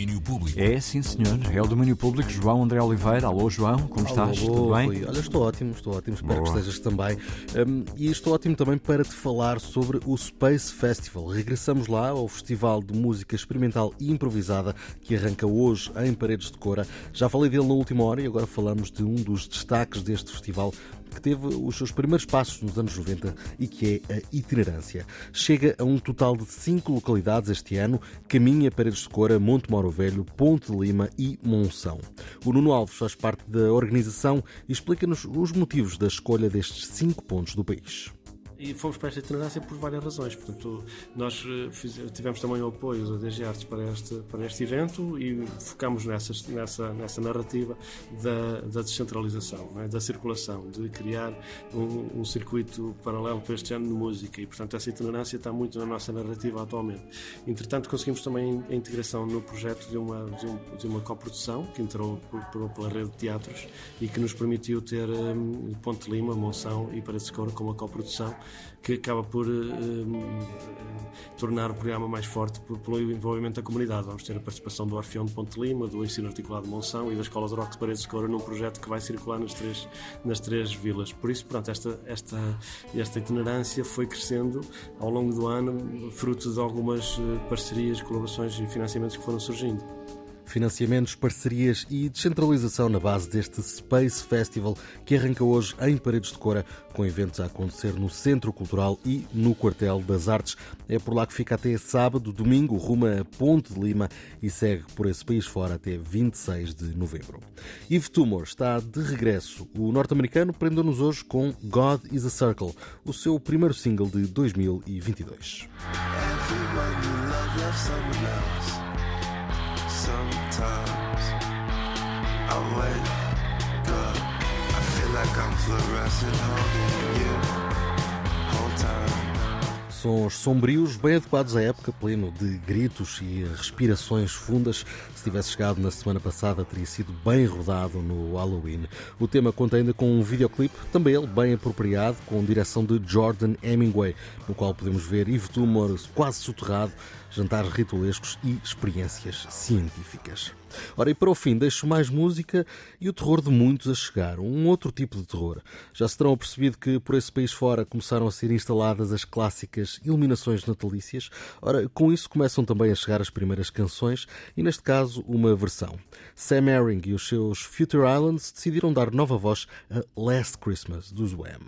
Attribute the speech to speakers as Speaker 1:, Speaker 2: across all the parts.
Speaker 1: Domínio Público.
Speaker 2: É, sim, senhor. É o domínio público. João André Oliveira. Alô, João. Como estás?
Speaker 3: Alô,
Speaker 2: Tudo bem?
Speaker 3: Rui. Olha, estou ótimo, estou ótimo. Espero
Speaker 2: Boa.
Speaker 3: que estejas também. Um, e estou ótimo também para te falar sobre o Space Festival. Regressamos lá ao Festival de Música Experimental e Improvisada que arranca hoje em Paredes de Cora. Já falei dele na última hora e agora falamos de um dos destaques deste festival que teve os seus primeiros passos nos anos 90 e que é a itinerância. Chega a um total de cinco localidades este ano: Caminha, Paredes de Cora, Monte Moro Velho, Ponte de Lima e Monção. O Nuno Alves faz parte da organização e explica-nos os motivos da escolha destes cinco pontos do país.
Speaker 4: E fomos para esta itinerância por várias razões. Portanto, nós eh, fiz- tivemos também o apoio da DG Artes para este, para este evento e focámos nessa, nessa, nessa narrativa da, da descentralização, é? da circulação, de criar um, um circuito paralelo para este ano de música. E, portanto, essa itinerância está muito na nossa narrativa atualmente. Entretanto, conseguimos também a integração no projeto de uma, de, um- de uma coprodução que entrou por- por- pela rede de teatros e que nos permitiu ter hum, Ponte de Lima, Monção e Paredes de Coura como uma coprodução que acaba por hum, tornar o programa mais forte pelo envolvimento da comunidade. Vamos ter a participação do Orfeão de Ponte Lima, do Ensino Articulado de Monção e da Escola de Rock de Paredes de Coura num projeto que vai circular nas três, nas três vilas. Por isso, pronto, esta, esta, esta itinerância foi crescendo ao longo do ano, fruto de algumas eh, parcerias, colaborações e financiamentos que foram surgindo.
Speaker 3: Financiamentos, parcerias e descentralização na base deste Space Festival que arranca hoje em Paredes de Cora, com eventos a acontecer no Centro Cultural e no Quartel das Artes. É por lá que fica até sábado, domingo, rumo a Ponte de Lima e segue por esse país fora até 26 de novembro. Yves Tumor está de regresso. O norte-americano prendeu-nos hoje com God is a Circle, o seu primeiro single de 2022.
Speaker 5: Everyone you love else. Sometimes I wake up, I feel like I'm fluorescent holding you.
Speaker 3: Sons sombrios, bem adequados à época, pleno de gritos e respirações fundas. Se tivesse chegado na semana passada, teria sido bem rodado no Halloween. O tema conta ainda com um videoclipe, também ele bem apropriado, com direção de Jordan Hemingway, no qual podemos ver Yves Tumor quase soterrado, jantares ritualescos e experiências científicas. Ora, e para o fim, deixo mais música e o terror de muitos a chegar, um outro tipo de terror. Já se terão percebido que por esse país fora começaram a ser instaladas as clássicas iluminações natalícias. Ora, com isso começam também a chegar as primeiras canções e, neste caso, uma versão. Sam Herring e os seus Future Islands decidiram dar nova voz a Last Christmas dos Wham.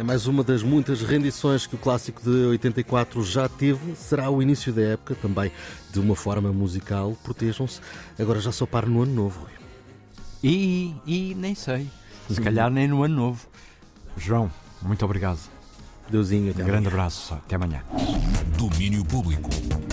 Speaker 3: É mais uma das muitas rendições que o clássico de 84 já teve. Será o início da época também de uma forma musical. Protejam-se. Agora já só para no ano novo. Rui.
Speaker 2: E, e nem sei. Se calhar nem no ano novo. João, muito obrigado.
Speaker 3: Deusinho, até
Speaker 2: Um grande
Speaker 3: amanhã.
Speaker 2: abraço. Até amanhã.
Speaker 1: Domínio Público.